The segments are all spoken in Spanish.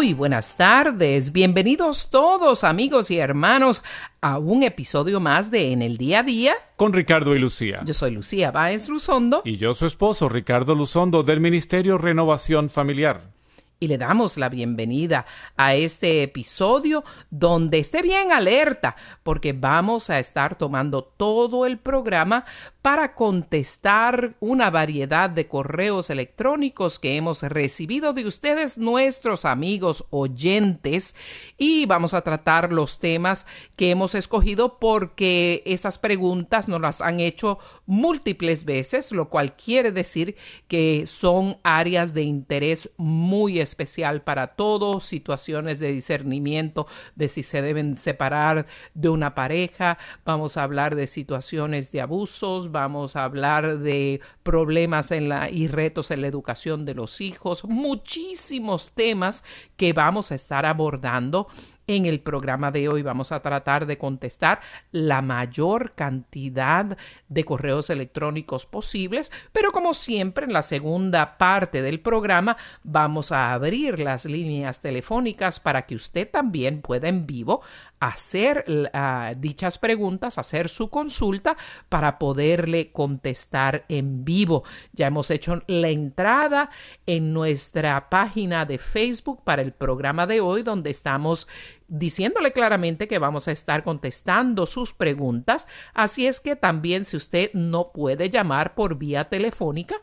Muy buenas tardes, bienvenidos todos amigos y hermanos a un episodio más de En el Día a Día. Con Ricardo y Lucía. Yo soy Lucía Báez Luzondo. Y yo su esposo, Ricardo Luzondo, del Ministerio Renovación Familiar y le damos la bienvenida a este episodio donde esté bien alerta porque vamos a estar tomando todo el programa para contestar una variedad de correos electrónicos que hemos recibido de ustedes, nuestros amigos oyentes, y vamos a tratar los temas que hemos escogido porque esas preguntas nos las han hecho múltiples veces, lo cual quiere decir que son áreas de interés muy específicas especial para todos, situaciones de discernimiento de si se deben separar de una pareja, vamos a hablar de situaciones de abusos, vamos a hablar de problemas en la, y retos en la educación de los hijos, muchísimos temas que vamos a estar abordando en el programa de hoy vamos a tratar de contestar la mayor cantidad de correos electrónicos posibles, pero como siempre en la segunda parte del programa vamos a abrir las líneas telefónicas para que usted también pueda en vivo hacer uh, dichas preguntas, hacer su consulta para poderle contestar en vivo. Ya hemos hecho la entrada en nuestra página de Facebook para el programa de hoy, donde estamos diciéndole claramente que vamos a estar contestando sus preguntas. Así es que también si usted no puede llamar por vía telefónica,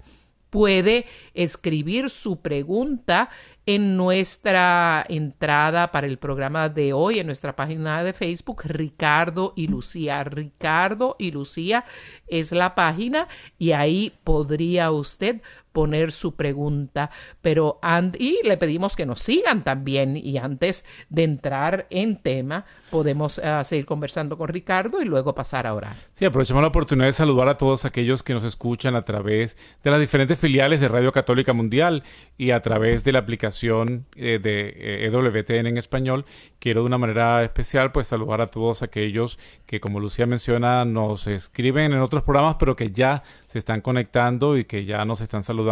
puede escribir su pregunta en nuestra entrada para el programa de hoy, en nuestra página de Facebook, Ricardo y Lucía. Ricardo y Lucía es la página y ahí podría usted poner su pregunta, pero y le pedimos que nos sigan también y antes de entrar en tema podemos uh, seguir conversando con Ricardo y luego pasar a orar. Sí, aprovechamos la oportunidad de saludar a todos aquellos que nos escuchan a través de las diferentes filiales de Radio Católica Mundial y a través de la aplicación eh, de EWTN en español. Quiero de una manera especial pues saludar a todos aquellos que como Lucía menciona nos escriben en otros programas pero que ya se están conectando y que ya nos están saludando.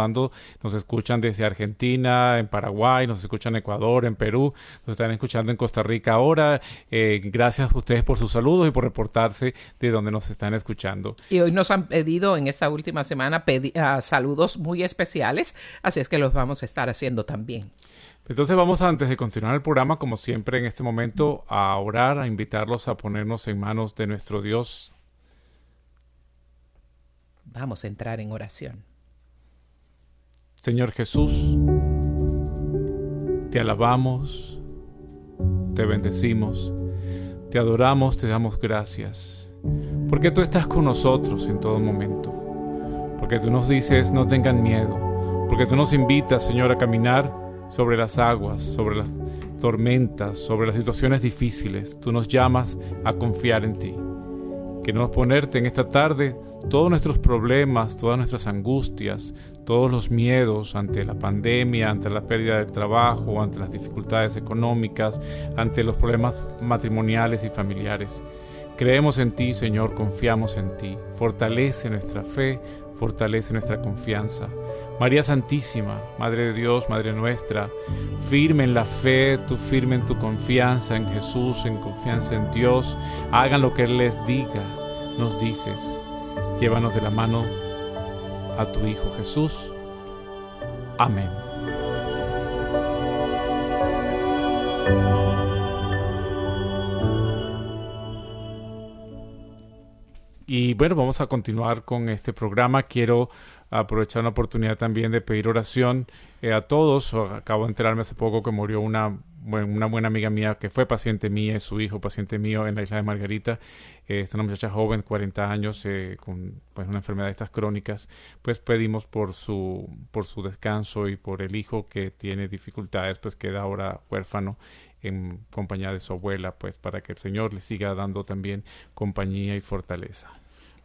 Nos escuchan desde Argentina, en Paraguay, nos escuchan en Ecuador, en Perú, nos están escuchando en Costa Rica ahora. Eh, gracias a ustedes por sus saludos y por reportarse de donde nos están escuchando. Y hoy nos han pedido en esta última semana uh, saludos muy especiales, así es que los vamos a estar haciendo también. Entonces vamos antes de continuar el programa, como siempre en este momento, a orar, a invitarlos a ponernos en manos de nuestro Dios Vamos a entrar en oración. Señor Jesús, te alabamos, te bendecimos, te adoramos, te damos gracias, porque tú estás con nosotros en todo momento, porque tú nos dices no tengan miedo, porque tú nos invitas, Señor, a caminar sobre las aguas, sobre las tormentas, sobre las situaciones difíciles, tú nos llamas a confiar en ti. Queremos ponerte en esta tarde todos nuestros problemas, todas nuestras angustias, todos los miedos ante la pandemia, ante la pérdida de trabajo, ante las dificultades económicas, ante los problemas matrimoniales y familiares. Creemos en ti, Señor, confiamos en ti. Fortalece nuestra fe, fortalece nuestra confianza. María Santísima, Madre de Dios, Madre nuestra, firme en la fe, tú firme en tu confianza en Jesús, en confianza en Dios, hagan lo que Él les diga, nos dices. Llévanos de la mano a tu Hijo Jesús. Amén. y bueno, vamos a continuar con este programa. Quiero aprovechar una oportunidad también de pedir oración eh, a todos. Acabo de enterarme hace poco que murió una, una buena amiga mía que fue paciente mía y su hijo paciente mío en la isla de Margarita. Eh, es una muchacha joven, 40 años, eh, con pues, una enfermedad de estas crónicas. Pues pedimos por su, por su descanso y por el hijo que tiene dificultades, pues queda ahora huérfano en compañía de su abuela, pues para que el Señor le siga dando también compañía y fortaleza.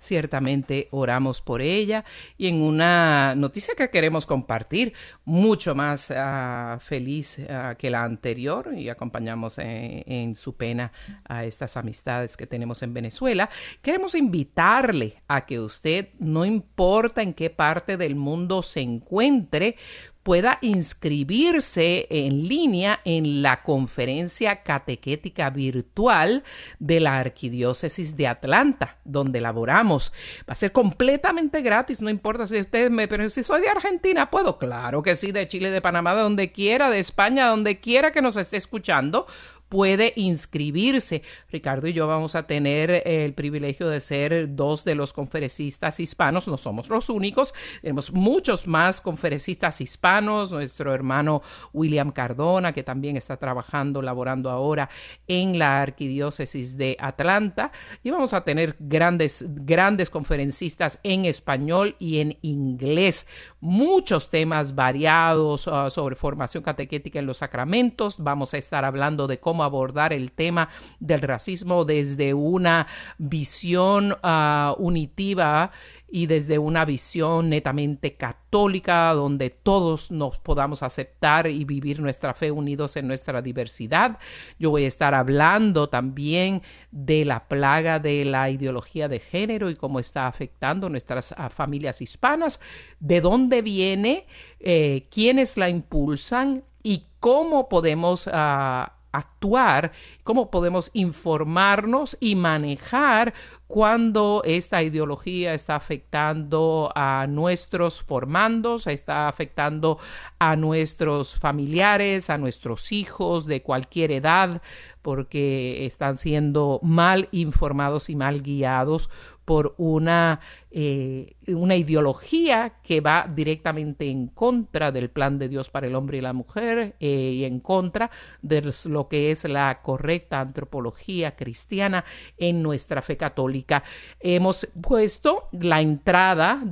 Ciertamente oramos por ella y en una noticia que queremos compartir, mucho más uh, feliz uh, que la anterior y acompañamos en, su pena a estas amistades que tenemos en Venezuela, queremos invitarle a que usted, no importa en qué parte del mundo se encuentre, pueda inscribirse en línea en la conferencia catequética virtual de la Arquidiócesis de Atlanta, donde laboramos. Va a ser completamente gratis, no importa si ustedes me, pero si soy de Argentina, puedo, claro que sí, de Chile, de Panamá, de donde quiera, de España, donde quiera que nos esté escuchando, puede inscribirse. Ricardo y yo vamos a tener el privilegio de ser dos de los conferencistas hispanos, no somos los únicos, tenemos muchos más conferencistas hispanos, nuestro hermano William Cardona, que también está trabajando, laborando ahora en la arquidiócesis de Atlanta, y vamos a tener grandes, grandes conferencistas en español y en inglés, muchos temas variados uh, sobre formación catequética en los sacramentos, vamos a estar hablando de cómo abordar el tema del racismo desde una visión uh, unitiva y desde una visión netamente católica, donde todos nos podamos aceptar y vivir nuestra fe unidos en nuestra diversidad. Yo voy a estar hablando también de la plaga de la ideología de género y cómo está afectando nuestras uh, familias hispanas, de dónde viene, eh, quiénes la impulsan y cómo podemos uh, actuar, cómo podemos informarnos y manejar cuando esta ideología está afectando a nuestros formandos, está afectando a nuestros familiares, a nuestros hijos de cualquier edad, porque están siendo mal informados y mal guiados por una, eh, una ideología que va directamente en contra del plan de Dios para el hombre y la mujer eh, y en contra de lo que es la correcta antropología cristiana en nuestra fe católica. Hemos puesto la entrada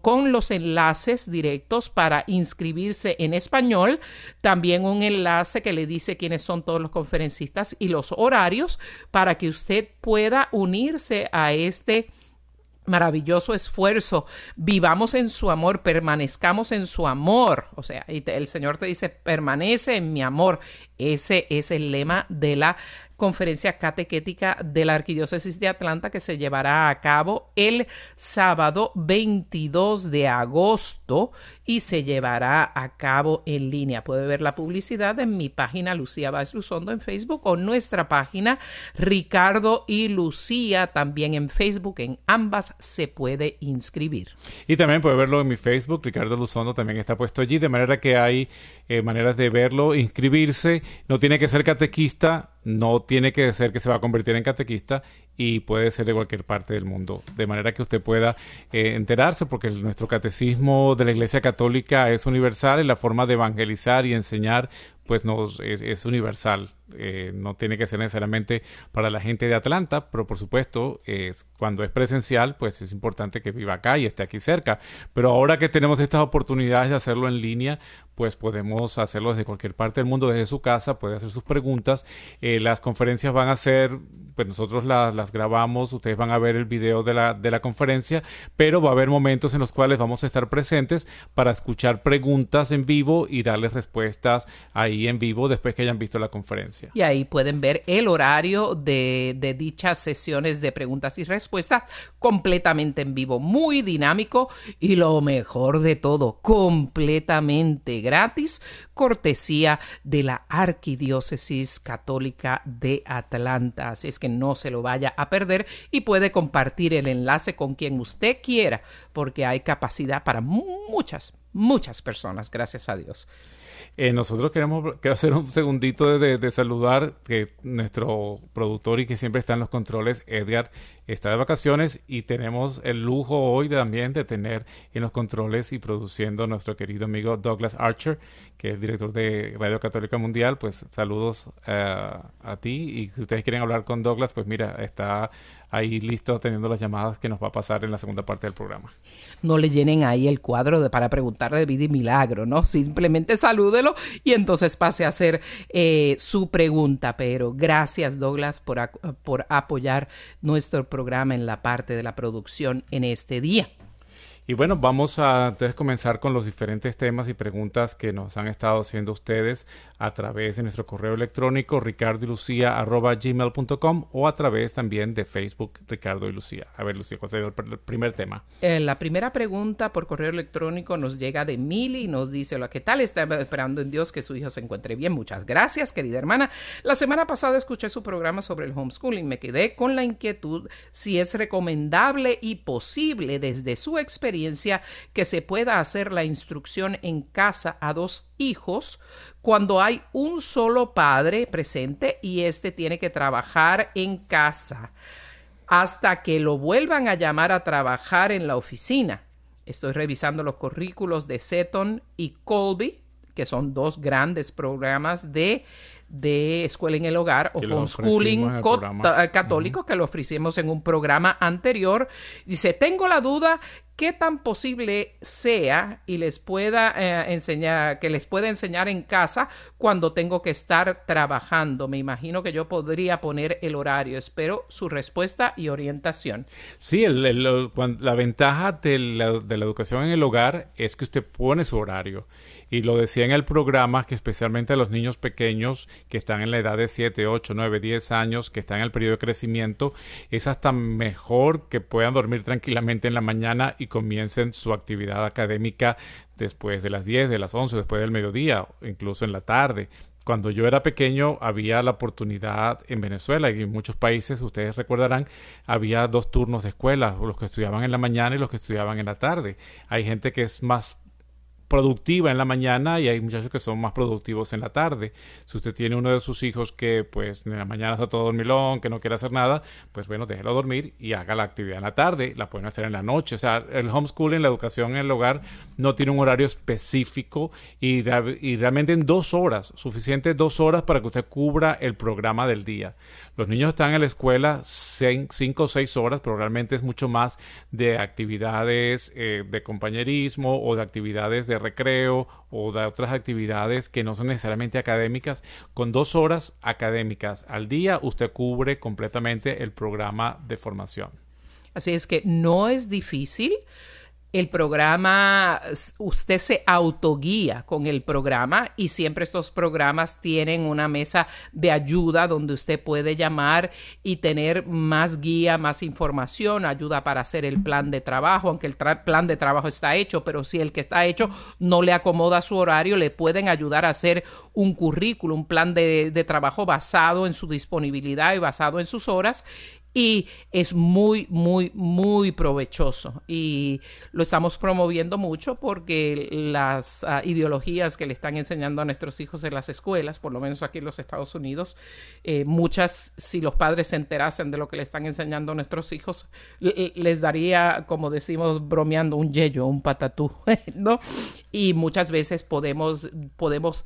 con los enlaces directos para inscribirse en español, también un enlace que le dice quiénes son todos los conferencistas y los horarios para que usted pueda unirse a este maravilloso esfuerzo, vivamos en su amor, permanezcamos en su amor. O sea, el Señor te dice, permanece en mi amor. Ese es el lema de la conferencia catequética de la Arquidiócesis de Atlanta que se llevará a cabo el sábado 22 de agosto y se llevará a cabo en línea. Puede ver la publicidad en mi página Lucía Báez Luzondo en Facebook o nuestra página Ricardo y Lucía también en Facebook. En ambas se puede inscribir. Y también puede verlo en mi Facebook. Ricardo Luzondo también está puesto allí, de manera que hay eh, maneras de verlo, inscribirse. No tiene que ser catequista, no tiene que ser que se va a convertir en catequista y puede ser de cualquier parte del mundo, de manera que usted pueda eh, enterarse, porque nuestro catecismo de la Iglesia Católica es universal y la forma de evangelizar y enseñar pues nos, es, universal. Eh, no tiene que ser necesariamente para la gente de Atlanta, pero por supuesto, es, cuando es presencial, pues es importante que viva acá y esté aquí cerca. Pero ahora que tenemos estas oportunidades de hacerlo en línea, pues podemos hacerlo desde cualquier parte del mundo, desde su casa, puede hacer sus preguntas. Eh, las conferencias van a ser, pues nosotros las, las, grabamos, ustedes van a ver el video de la, de la conferencia, pero va a haber momentos en los cuales vamos a estar presentes para escuchar preguntas en vivo y darles respuestas ahí en vivo después que hayan visto la conferencia. Y ahí pueden ver el horario de, de dichas sesiones de preguntas y respuestas completamente en vivo, muy dinámico y lo mejor de todo, completamente gratis, cortesía de la Arquidiócesis Católica de Atlanta. Así es que no se lo vaya a perder y puede compartir el enlace con quien usted quiera, porque hay capacidad para muchas, muchas personas, gracias a Dios. Eh, nosotros queremos hacer un segundito de, saludar que nuestro productor y que siempre está en los controles, Edgar, está de vacaciones y tenemos el lujo hoy también de tener en los controles y produciendo nuestro querido amigo Douglas Archer, que es director de Radio Católica Mundial. Pues saludos eh, a ti y si ustedes quieren hablar con Douglas, pues mira, está ahí listo teniendo las llamadas que nos va a pasar en la segunda parte del programa. No le llenen ahí el cuadro para preguntarle de y milagro, ¿no? Simplemente y entonces pase a hacer eh, su pregunta. Pero gracias, Douglas, por, por apoyar nuestro programa en la parte de la producción en este día. Y bueno, vamos a entonces comenzar con los diferentes temas y preguntas que nos han estado haciendo ustedes a través de nuestro correo electrónico ricardoylucia.gmail.com o a través también de Facebook Ricardo y Lucía. A ver, Lucía, ¿cuál es el primer tema? Eh, la primera pregunta por correo electrónico nos llega de Mili y nos dice, hola, ¿qué tal? Estaba esperando en Dios que su hijo se encuentre bien. Muchas gracias, querida hermana. La semana pasada escuché su programa sobre el homeschooling. Me quedé con la inquietud si es recomendable y posible desde su experiencia que se pueda hacer la instrucción en casa a dos hijos cuando hay un solo padre presente y éste tiene que trabajar en casa hasta que lo vuelvan a llamar a trabajar en la oficina. Estoy revisando los currículos de Seton y Colby, que son dos grandes programas de de escuela en el hogar o homeschooling católico que lo ofrecimos en un programa anterior. Dice, tengo la duda qué tan posible sea y les pueda eh, enseñar, que les pueda enseñar en casa cuando tengo que estar trabajando. Me imagino que yo podría poner el horario. Espero su respuesta y orientación. Sí, la ventaja de la, de la educación en el hogar es que usted pone su horario y lo decía en el programa que especialmente a los niños pequeños que están en la edad de 7, 8, 9, 10 años, que están en el periodo de crecimiento, es hasta mejor que puedan dormir tranquilamente en la mañana y comiencen su actividad académica después de las 10, de las 11, después del mediodía, incluso en la tarde. Cuando yo era pequeño había la oportunidad en Venezuela y en muchos países, ustedes recordarán, había dos turnos de escuela, los que estudiaban en la mañana y los que estudiaban en la tarde. Hay gente que es más productiva en la mañana y hay muchachos que son más productivos en la tarde. Si usted tiene uno de sus hijos que pues en la mañana está todo dormilón, que no quiere hacer nada, pues bueno, déjelo dormir y haga la actividad en la tarde, la pueden hacer en la noche. O sea, el homeschooling, la educación en el hogar, no tiene un horario específico y, y realmente en dos horas, suficiente dos horas para que usted cubra el programa del día. Los niños están en la escuela cinco o seis horas, pero realmente es mucho más de actividades eh, de compañerismo o de actividades de recreo o de otras actividades que no son necesariamente académicas. Con dos horas académicas al día, usted cubre completamente el programa de formación. Así es que no es difícil el programa, usted se autoguía con el programa y siempre estos programas tienen una mesa de ayuda donde usted puede llamar y tener más guía, más información, ayuda para hacer el plan de trabajo, aunque el plan de trabajo está hecho, pero si el que está hecho no le acomoda su horario, le pueden ayudar a hacer un currículo, un plan de trabajo basado en su disponibilidad y basado en sus horas y es muy, muy, muy provechoso. Y lo estamos promoviendo mucho porque las ah, ideologías que le están enseñando a nuestros hijos en las escuelas, por lo menos aquí en los Estados Unidos, eh, muchas, si los padres se enterasen de lo que le están enseñando a nuestros hijos, les daría, como decimos bromeando, un yello, un patatú, ¿no? Y muchas veces podemos, podemos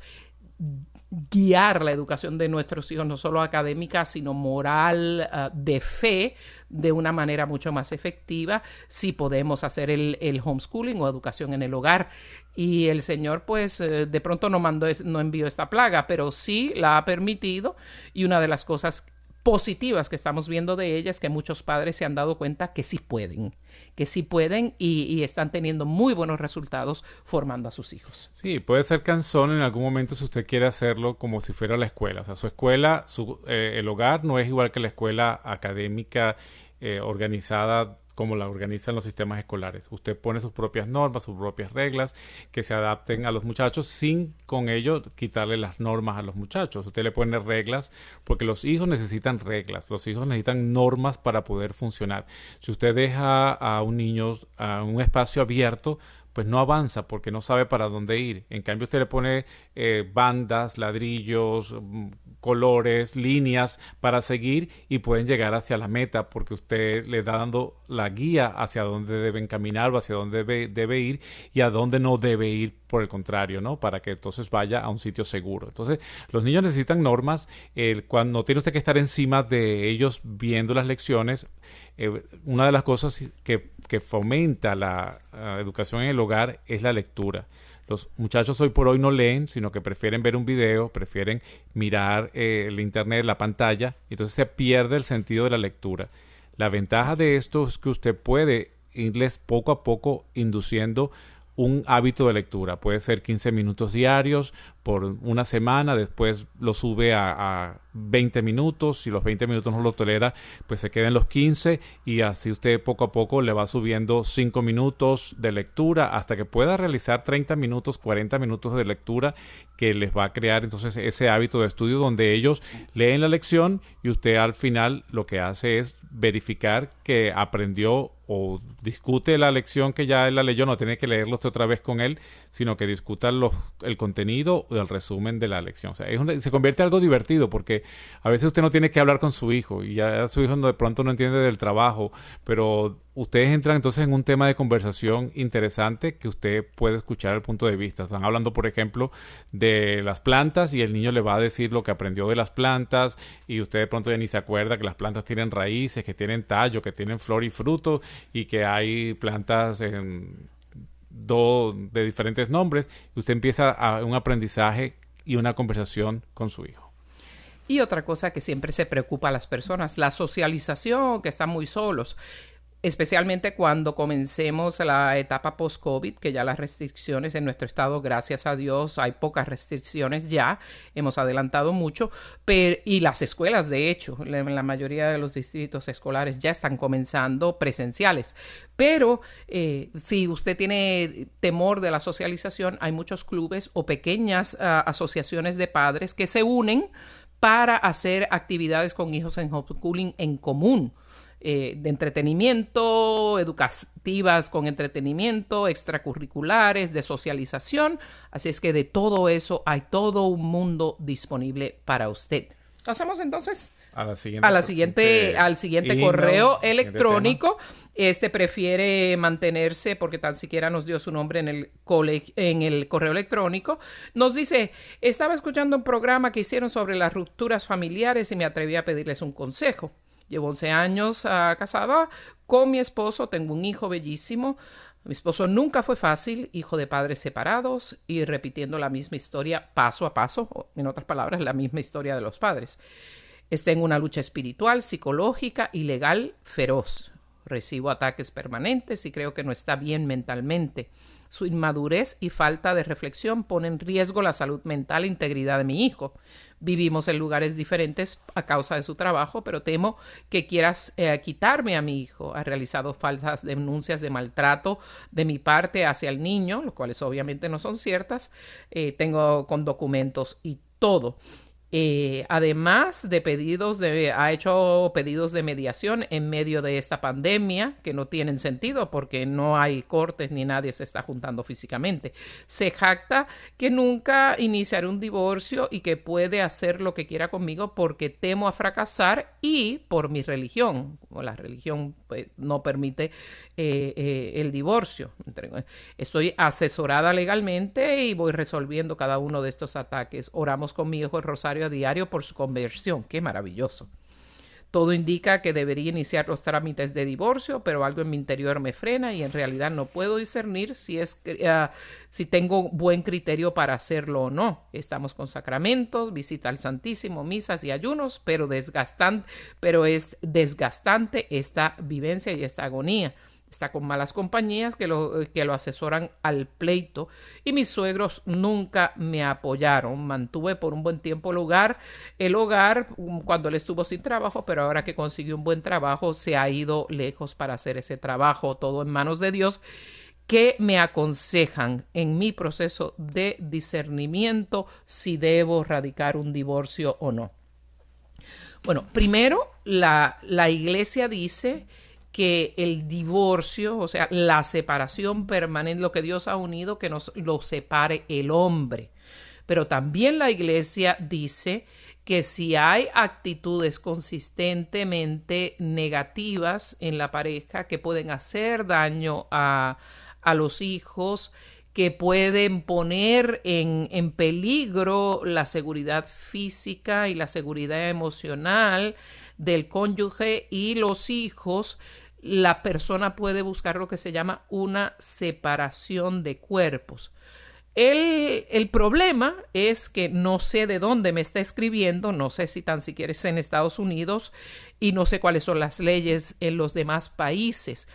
guiar la educación de nuestros hijos, no solo académica, sino moral, ah, de fe, de una manera mucho más efectiva, si podemos hacer el, el, homeschooling o educación en el hogar. Y el Señor, pues, eh, de pronto no mandó, no envió esta plaga, pero sí la ha permitido. Y una de las cosas positivas que estamos viendo de ella es que muchos padres se han dado cuenta que sí pueden que sí pueden y, están teniendo muy buenos resultados formando a sus hijos. Sí, puede ser cansón en algún momento si usted quiere hacerlo como si fuera la escuela. O sea, su escuela, su, eh, el hogar no es igual que la escuela académica eh, organizada como la organizan los sistemas escolares. Usted pone sus propias normas, sus propias reglas que se adapten a los muchachos sin con ello quitarle las normas a los muchachos. Usted le pone reglas porque los hijos necesitan reglas, los hijos necesitan normas para poder funcionar. Si usted deja a un niño a un espacio abierto, pues no avanza porque no sabe para dónde ir. En cambio, usted le pone eh, bandas, ladrillos, mm, colores, líneas para seguir y pueden llegar hacia la meta porque usted le da dando la guía hacia dónde deben caminar o hacia dónde debe, debe ir y a dónde no debe ir por el contrario, ¿no? Para que entonces vaya a un sitio seguro. Entonces, los niños necesitan normas, cuando tiene usted que estar encima de ellos viendo las lecciones, eh, una de las cosas que, que fomenta la educación en el hogar es la lectura. Los muchachos hoy por hoy no leen, sino que prefieren ver un video, prefieren mirar eh, el internet, la pantalla, y entonces se pierde el sentido de la lectura. La ventaja de esto es que usted puede irles poco a poco induciendo un hábito de lectura. Puede ser 15 minutos diarios por una semana, después lo sube a, 20 minutos, si los 20 minutos no lo tolera, pues se queda en los 15 y así usted poco a poco le va subiendo 5 minutos de lectura hasta que pueda realizar 30 minutos, 40 minutos de lectura que les va a crear entonces ese hábito de estudio donde ellos leen la lección y usted al final lo que hace es verificar que aprendió o discute la lección que ya él la leyó, no tiene que leerlo usted otra vez con él, sino que discuta los, el contenido el resumen de la lección. O sea, se convierte en algo divertido porque a veces usted no tiene que hablar con su hijo y ya su hijo de pronto no entiende del trabajo, pero ustedes entran entonces en un tema de conversación interesante que usted puede escuchar el punto de vista. Están hablando, por ejemplo, de las plantas y el niño le va a decir lo que aprendió de las plantas y usted de pronto ya ni se acuerda que las plantas tienen raíces, que tienen tallo, que tienen flor y fruto y que hay plantas en de diferentes nombres y usted empieza a un aprendizaje y una conversación con su hijo. Y otra cosa que siempre se preocupa a las personas, la socialización, que están muy solos especialmente cuando comencemos la etapa post-COVID, que ya las restricciones en nuestro estado, gracias a Dios, hay pocas restricciones ya, hemos adelantado mucho, pero, y las escuelas, de hecho, la mayoría de los distritos escolares ya están comenzando presenciales. Pero eh, si usted tiene temor de la socialización, hay muchos clubes o pequeñas ah, asociaciones de padres que se unen para hacer actividades con hijos en homeschooling en común eh, de entretenimiento, educativas con entretenimiento, extracurriculares, de socialización. Así es que de todo eso hay todo un mundo disponible para usted. Pasamos entonces a la siguiente, al siguiente correo electrónico. este prefiere mantenerse porque tan siquiera nos dio su nombre en el, en el correo electrónico. Nos dice, estaba escuchando un programa que hicieron sobre las rupturas familiares y me atreví a pedirles un consejo. Llevo 11 años ah, casada con mi esposo, tengo un hijo bellísimo. Mi esposo nunca fue fácil, hijo de padres separados y repitiendo la misma historia paso a paso, en otras palabras, la misma historia de los padres. Está en una lucha espiritual, psicológica y legal feroz. Recibo ataques permanentes y creo que no está bien mentalmente. Su inmadurez y falta de reflexión ponen en riesgo la salud mental e integridad de mi hijo. Vivimos en lugares diferentes a causa de su trabajo, pero temo que quieras eh, quitarme a mi hijo. Ha realizado falsas denuncias de maltrato de mi parte hacia el niño, lo cuales obviamente no son ciertas. Eh, tengo con documentos y todo. Eh, además de pedidos de, ha hecho pedidos de mediación en medio de esta pandemia que no tienen sentido porque no hay cortes ni nadie se está juntando físicamente. Se jacta que nunca iniciaré un divorcio y que puede hacer lo que quiera conmigo porque temo a fracasar y por mi religión. La religión pues, no permite eh, eh, el divorcio. Estoy asesorada legalmente y voy resolviendo cada uno de estos ataques. Oramos con mi hijo Rosario diario por su conversión. Qué maravilloso. Todo indica que debería iniciar los trámites de divorcio, pero algo en mi interior me frena y en realidad no puedo discernir si es uh, si tengo buen criterio para hacerlo o no. Estamos con sacramentos, visita al Santísimo, misas y ayunos, pero desgastante, pero es desgastante esta vivencia y esta agonía está con malas compañías que lo, que lo asesoran al pleito y mis suegros nunca me apoyaron. Mantuve por un buen tiempo el hogar, el hogar um, cuando él estuvo sin trabajo, pero ahora que consiguió un buen trabajo se ha ido lejos para hacer ese trabajo, todo en manos de Dios. ¿Qué me aconsejan en mi proceso de discernimiento si debo radicar un divorcio o no? Bueno, primero, la, la iglesia dice que el divorcio, o sea, la separación permanente, lo que Dios ha unido, que nos lo separe el hombre. Pero también la iglesia dice que si hay actitudes consistentemente negativas en la pareja que pueden hacer daño a, a los hijos, que pueden poner en, en, peligro la seguridad física y la seguridad emocional del cónyuge y los hijos, la persona puede buscar lo que se llama una separación de cuerpos. El, el, problema es que no sé de dónde me está escribiendo, no sé si tan siquiera es en Estados Unidos y no sé cuáles son las leyes en los demás países.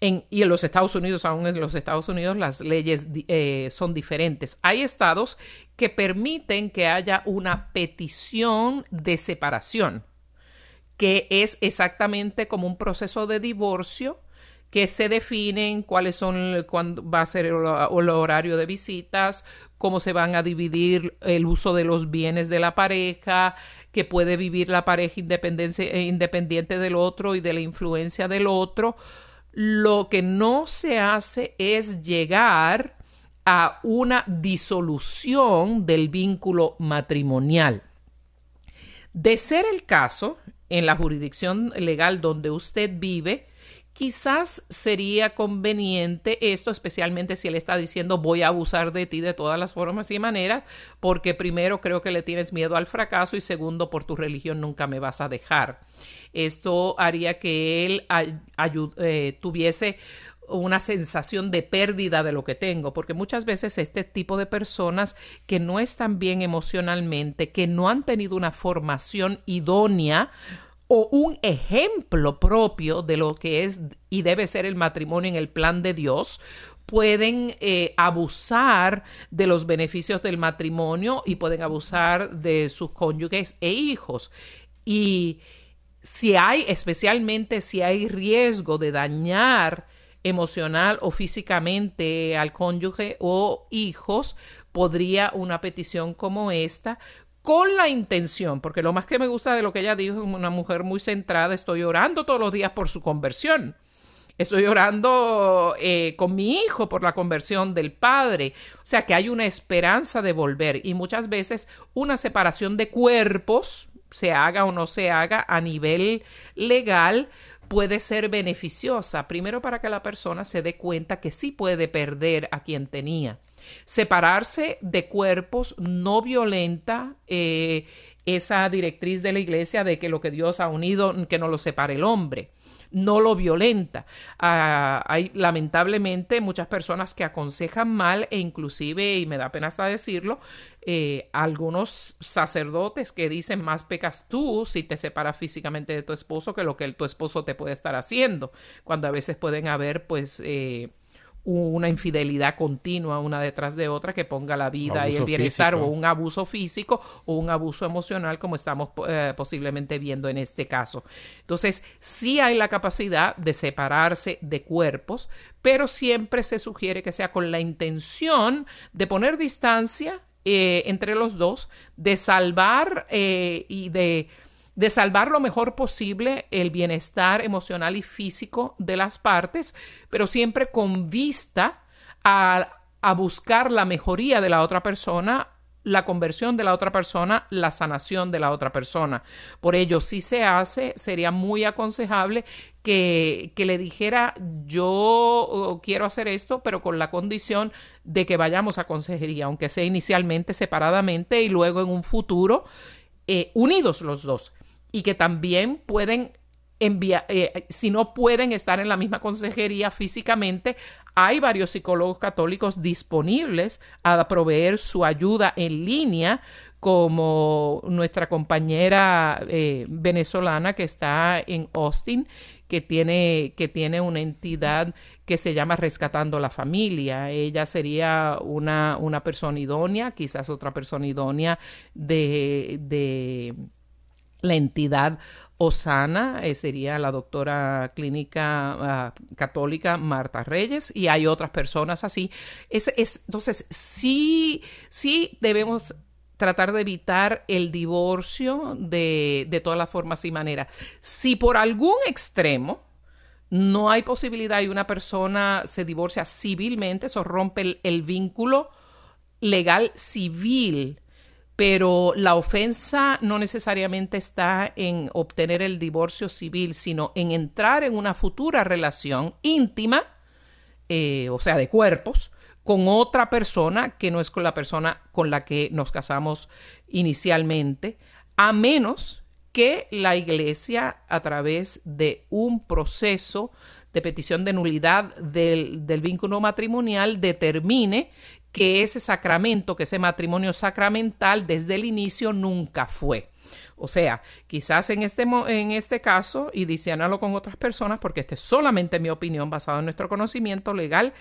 En, y en los Estados Unidos, aún en los Estados Unidos, las leyes eh, son diferentes. Hay estados que permiten que haya una petición de separación que es exactamente como un proceso de divorcio que se definen cuáles son, cuándo va a ser el, horario de visitas, cómo se van a dividir el uso de los bienes de la pareja, que puede vivir la pareja eh, independiente del otro y de la influencia del otro. Lo que no se hace es llegar a una disolución del vínculo matrimonial. De ser el caso, en la jurisdicción legal donde usted vive, quizás sería conveniente esto, especialmente si él está diciendo voy a abusar de ti de todas las formas y maneras, porque primero creo que le tienes miedo al fracaso y segundo por tu religión nunca me vas a dejar. Esto haría que él eh, tuviese una sensación de pérdida de lo que tengo, porque muchas veces este tipo de personas que no están bien emocionalmente, que no han tenido una formación idónea o un ejemplo propio de lo que es y debe ser el matrimonio en el plan de Dios, pueden eh, abusar de los beneficios del matrimonio y pueden abusar de sus cónyuges e hijos. Y si hay, especialmente si hay riesgo de dañar emocional o físicamente al cónyuge o hijos, podría una petición como esta con la intención, porque lo más que me gusta de lo que ella dijo es una mujer muy centrada, estoy orando todos los días por su conversión. Estoy orando eh, con mi hijo por la conversión del padre. O sea que hay una esperanza de volver y muchas veces una separación de cuerpos, se haga o no se haga a nivel legal, puede ser beneficiosa, primero para que la persona se dé cuenta que sí puede perder a quien tenía. Separarse de cuerpos no violenta eh, esa directriz de la iglesia de que lo que Dios ha unido, que no lo separe el hombre no lo violenta. Ah, hay lamentablemente muchas personas que aconsejan mal e inclusive, y me da pena hasta decirlo, eh, algunos sacerdotes que dicen más pecas tú si te separas físicamente de tu esposo que lo que el, tu esposo te puede estar haciendo, cuando a veces pueden haber pues... Eh, una infidelidad continua una detrás de otra que ponga la vida y el bienestar o un abuso físico o un abuso emocional como estamos eh, posiblemente viendo en este caso. Entonces, sí hay la capacidad de separarse de cuerpos, pero siempre se sugiere que sea con la intención de poner distancia eh, entre los dos, de salvar eh, y de de salvar lo mejor posible el bienestar emocional y físico de las partes, pero siempre con vista a, buscar la mejoría de la otra persona la conversión de la otra persona, la sanación de la otra persona. Por ello, si se hace, sería muy aconsejable que, que, le dijera, yo oh, quiero hacer esto, pero con la condición de que vayamos a consejería, aunque sea inicialmente separadamente y luego en un futuro eh, unidos los dos y que también pueden enviar, eh, si no pueden estar en la misma consejería físicamente, hay varios psicólogos católicos disponibles a proveer su ayuda en línea como nuestra compañera eh, venezolana que está en Austin, que tiene, que tiene una entidad que se llama Rescatando la Familia. Ella sería una, una persona idónea, quizás otra persona idónea de, de la entidad Osana eh, sería la doctora clínica ah, católica Marta Reyes y hay otras personas así. Es, entonces, sí, sí debemos tratar de evitar el divorcio de, de todas las formas y maneras. Si por algún extremo no hay posibilidad y una persona se divorcia civilmente, eso rompe el, vínculo legal civil, pero la ofensa no necesariamente está en obtener el divorcio civil, sino en entrar en una futura relación íntima, eh, o sea, de cuerpos, con otra persona que no es con la persona con la que nos casamos inicialmente, a menos que la iglesia a través de un proceso de petición de nulidad del, vínculo matrimonial determine que ese sacramento, que ese matrimonio sacramental desde el inicio nunca fue. O sea, quizás en este, en este caso, y diciéndolo con otras personas, porque esta es solamente mi opinión basada en nuestro conocimiento legal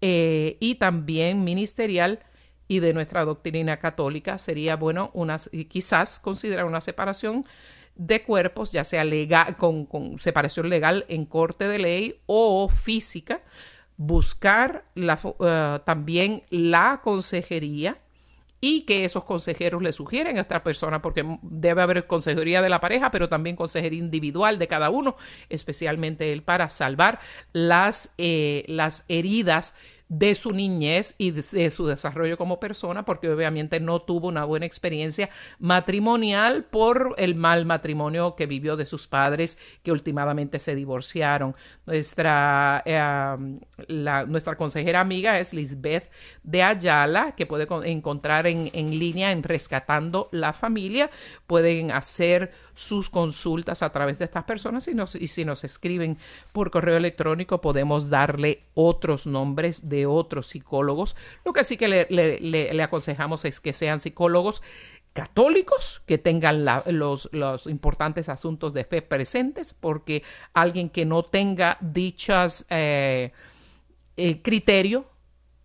eh, y también ministerial, y de nuestra doctrina católica sería bueno quizás considerar una separación de cuerpos, ya sea legal, con, separación legal en corte de ley o física, buscar eh, también la consejería y que esos consejeros le sugieren a esta persona, porque debe haber consejería de la pareja, pero también consejería individual de cada uno, especialmente él, para salvar las, eh, las heridas de su niñez y de, su desarrollo como persona, porque obviamente no tuvo una buena experiencia matrimonial por el mal matrimonio que vivió de sus padres, que últimamente se divorciaron. Nuestra, la, nuestra consejera amiga es Lisbeth de Ayala, que puede encontrar en, en línea en Rescatando la Familia. Pueden hacer sus consultas a través de estas personas y, nos, y si nos escriben por correo electrónico podemos darle otros nombres de otros psicólogos. Lo que sí que le, aconsejamos es que sean psicólogos católicos que tengan los, los, importantes asuntos de fe presentes, porque alguien que no tenga dichas eh, eh, criterio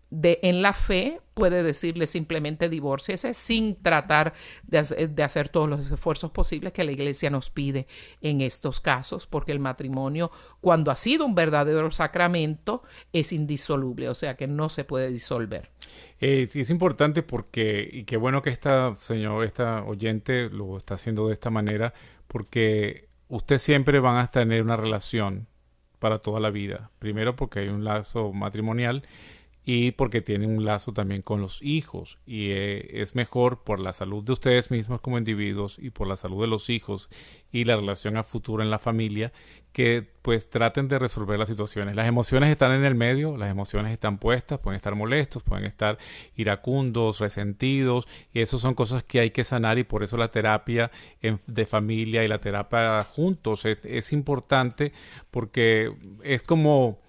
de, en la fe puede decirle simplemente divórciese sin tratar de, hacer todos los esfuerzos posibles que la iglesia nos pide en estos casos, porque el matrimonio, cuando ha sido un verdadero sacramento, es indisoluble, o sea que no se puede disolver. Eh, es importante porque, y qué bueno que esta señor, esta oyente lo está haciendo de esta manera, porque usted siempre van a tener una relación para toda la vida. Primero porque hay un lazo matrimonial y porque tiene un lazo también con los hijos y eh, es mejor por la salud de ustedes mismos como individuos y por la salud de los hijos y la relación a futuro en la familia que pues traten de resolver las situaciones. Las emociones están en el medio, las emociones están puestas, pueden estar molestos, pueden estar iracundos, resentidos y eso son cosas que hay que sanar y por eso la terapia de familia y la terapia juntos es importante porque es como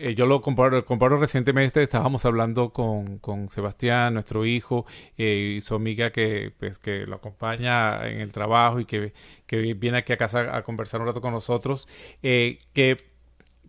eh, yo lo comparo, comparo, recientemente, estábamos hablando con, con Sebastián, nuestro hijo, eh, y su amiga que, pues, que lo acompaña en el trabajo y que, que viene aquí a casa a conversar un rato con nosotros, eh, que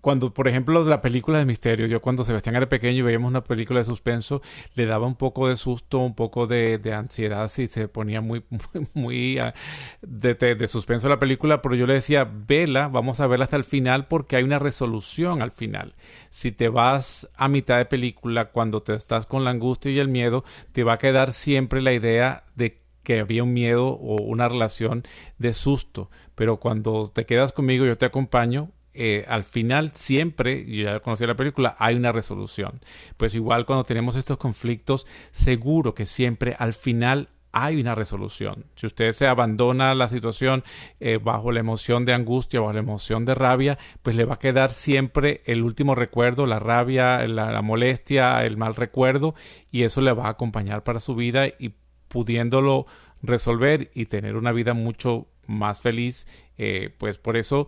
cuando, por ejemplo, la película de misterio, yo cuando Sebastián era pequeño y veíamos una película de suspenso, le daba un poco de susto, un poco de, ansiedad si se ponía muy, muy, muy ah, de, de, suspenso la película, pero yo le decía, vela, vamos a verla hasta el final porque hay una resolución al final. Si te vas a mitad de película, cuando te estás con la angustia y el miedo, te va a quedar siempre la idea de que había un miedo o una relación de susto. Pero cuando te quedas conmigo, yo te acompaño, eh, al final siempre, yo ya conocí la película, hay una resolución. Pues igual cuando tenemos estos conflictos, seguro que siempre al final hay una resolución. Si usted se abandona la situación eh, bajo la emoción de angustia, bajo la emoción de rabia, pues le va a quedar siempre el último recuerdo, la rabia, la, molestia, el mal recuerdo, y eso le va a acompañar para su vida y pudiéndolo resolver y tener una vida mucho más feliz, eh, pues por eso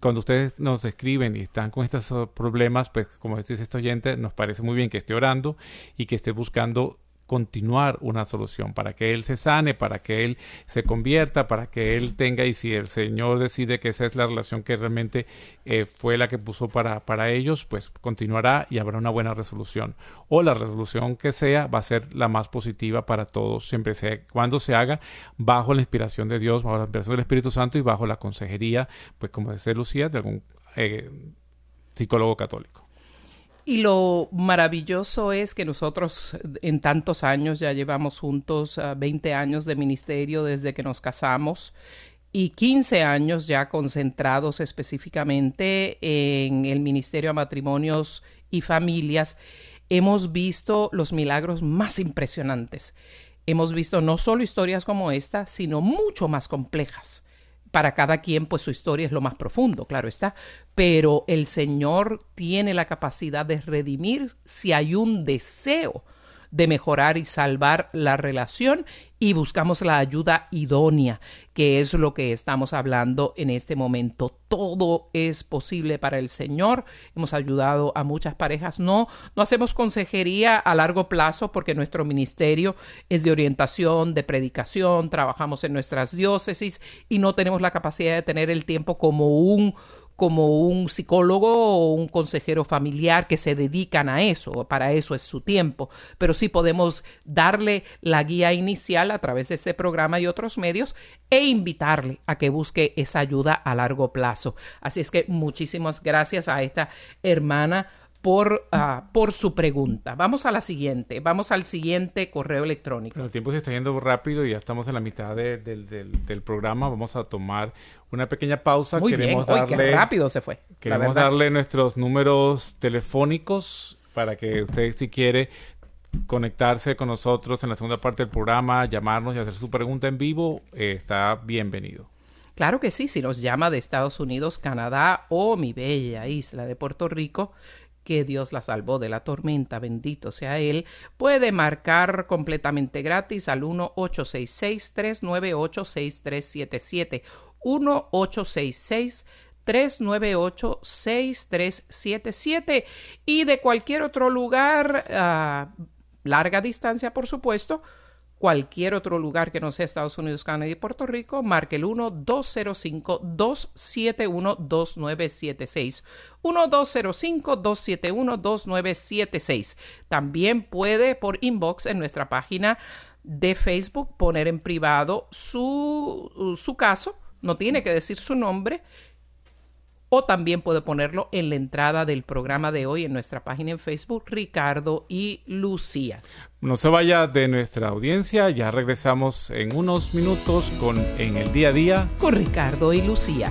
cuando ustedes nos escriben y están con estos problemas, pues como dice este oyente, nos parece muy bien que esté orando y que esté buscando continuar una solución, para que Él se sane, para que Él se convierta, para que Él tenga, y si el Señor decide que esa es la relación que realmente eh, fue la que puso para, para ellos, pues continuará y habrá una buena resolución. O la resolución que sea va a ser la más positiva para todos, siempre sea, cuando se haga bajo la inspiración de Dios, bajo la inspiración del Espíritu Santo y bajo la consejería, pues como dice Lucía, de algún eh, psicólogo católico. Y lo maravilloso es que nosotros en tantos años, ya llevamos juntos 20 ah, años de ministerio desde que nos casamos, y 15 años ya concentrados específicamente en el Ministerio de Matrimonios y Familias, hemos visto los milagros más impresionantes. Hemos visto no solo historias como esta, sino mucho más complejas. Para cada quien, pues su historia es lo más profundo, claro está, pero el Señor tiene la capacidad de redimir si hay un deseo de mejorar y salvar la relación y buscamos la ayuda idónea, que es lo que estamos hablando en este momento. Todo es posible para el Señor. Hemos ayudado a muchas parejas. No, no hacemos consejería a largo plazo porque nuestro ministerio es de orientación, de predicación, trabajamos en nuestras diócesis y no tenemos la capacidad de tener el tiempo como un como un psicólogo o un consejero familiar que se dedican a eso, para eso es su tiempo, pero sí podemos darle la guía inicial a través de este programa y otros medios e invitarle a que busque esa ayuda a largo plazo. Así es que muchísimas gracias a esta hermana por, ah, por su pregunta. Vamos a la siguiente, vamos al siguiente correo electrónico. el tiempo se está yendo rápido y ya estamos en la mitad del programa. Vamos a tomar una pequeña pausa. Muy queremos bien, qué rápido se fue. Queremos darle nuestros números telefónicos para que usted si quiere conectarse con nosotros en la segunda parte del programa, llamarnos y hacer su pregunta en vivo, eh, está bienvenido. Claro que sí, si nos llama de Estados Unidos, Canadá o mi bella isla de Puerto Rico, que Dios la salvó de la tormenta, bendito sea Él, puede marcar completamente gratis al 1-866-398-6377. 1-866 398-6377 y de cualquier otro lugar, a larga distancia por supuesto, cualquier otro lugar que no sea Estados Unidos, Canadá y Puerto Rico, marque el 1-205-271-2976. 1-205-271-2976. También puede por inbox en nuestra página de Facebook poner en privado su, su caso. No tiene que decir su nombre o también puede ponerlo en la entrada del programa de hoy en nuestra página en Facebook, Ricardo y Lucía. No se vaya de nuestra audiencia, ya regresamos en unos minutos con En el Día a Día con Ricardo y Lucía.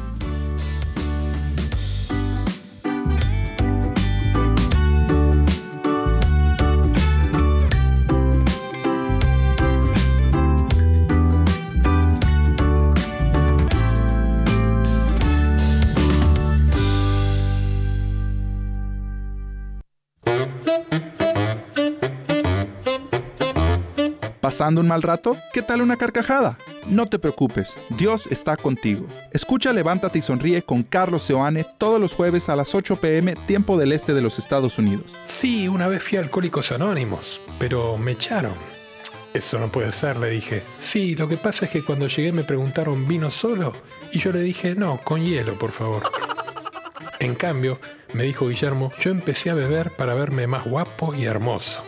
¿Pasando un mal rato? ¿Qué tal una carcajada? No te preocupes, Dios está contigo. Escucha Levántate y Sonríe con Carlos Seoane todos los jueves a las 8 pm, tiempo del este de los Estados Unidos. Sí, una vez fui a Alcohólicos Anónimos, pero me echaron. Eso no puede ser, le dije. Sí, lo que pasa es que cuando llegué me preguntaron, ¿vino solo? Y yo le dije, no, con hielo, por favor. En cambio, me dijo Guillermo, yo empecé a beber para verme más guapo y hermoso.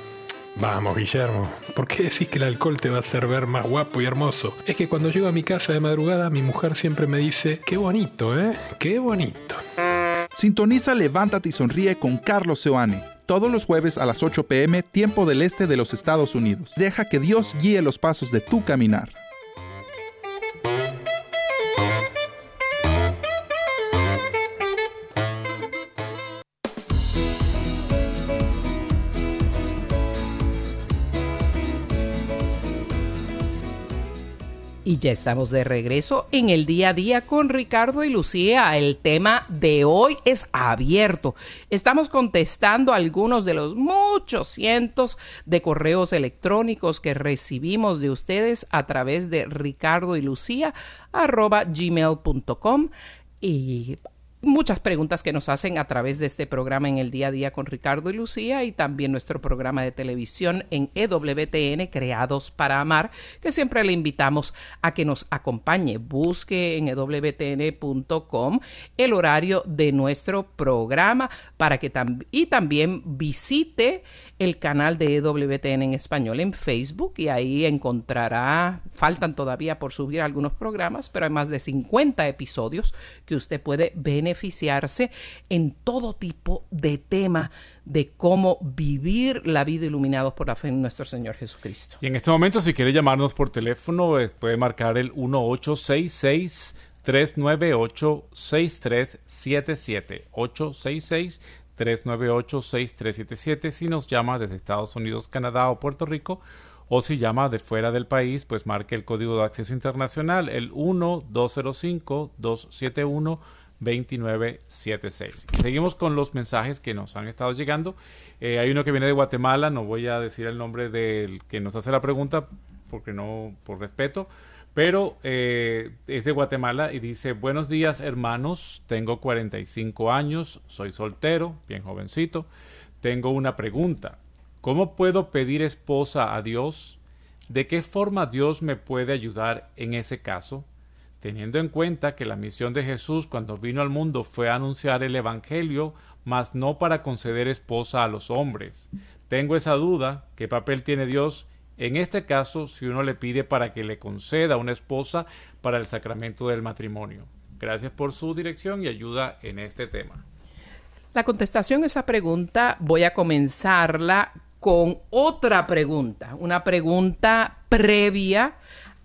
Vamos, Guillermo, ¿por qué decís que el alcohol te va a hacer ver más guapo y hermoso? Es que cuando llego a mi casa de madrugada, mi mujer siempre me dice, qué bonito, ¿eh? Qué bonito. Sintoniza Levántate y Sonríe con Carlos Seoane. Todos los jueves a las 8 pm, tiempo del este de los Estados Unidos. Deja que Dios guíe los pasos de tu caminar. Y ya estamos de regreso en el día a día con Ricardo y Lucía. El tema de hoy es abierto. Estamos contestando algunos de los muchos cientos de correos electrónicos que recibimos de ustedes a través de ricardo y lucía gmail.com y muchas preguntas que nos hacen a través de este programa en el día a día con Ricardo y Lucía y también nuestro programa de televisión en EWTN Creados para Amar, que siempre le invitamos a que nos acompañe. Busque en EWTN.com el horario de nuestro programa para que y también visite el canal de EWTN en español en Facebook y ahí encontrará, faltan todavía por subir algunos programas, pero hay más de 50 episodios que usted puede beneficiarse en todo tipo de tema de cómo vivir la vida iluminados por la fe en nuestro Señor Jesucristo. Y en este momento, si quiere llamarnos por teléfono, eh, puede marcar el 1866 398 6377 866 398-6377 si nos llama desde Estados Unidos, Canadá o Puerto Rico o si llama de fuera del país, pues marque el código de acceso internacional, el 1-205-271-2976. Seguimos con los mensajes que nos han estado llegando. Eh, hay uno que viene de Guatemala, no voy a decir el nombre del que nos hace la pregunta porque no, por respeto. Pero eh, es de Guatemala y dice, buenos días hermanos, tengo 45 años, soy soltero, bien jovencito. Tengo una pregunta. ¿Cómo puedo pedir esposa a Dios? ¿De qué forma Dios me puede ayudar en ese caso? Teniendo en cuenta que la misión de Jesús cuando vino al mundo fue anunciar el Evangelio, mas no para conceder esposa a los hombres. Tengo esa duda, ¿qué papel tiene Dios en este caso, si uno le pide para que le conceda una esposa para el sacramento del matrimonio. Gracias por su dirección y ayuda en este tema. La contestación a esa pregunta voy a comenzarla con otra pregunta, una pregunta previa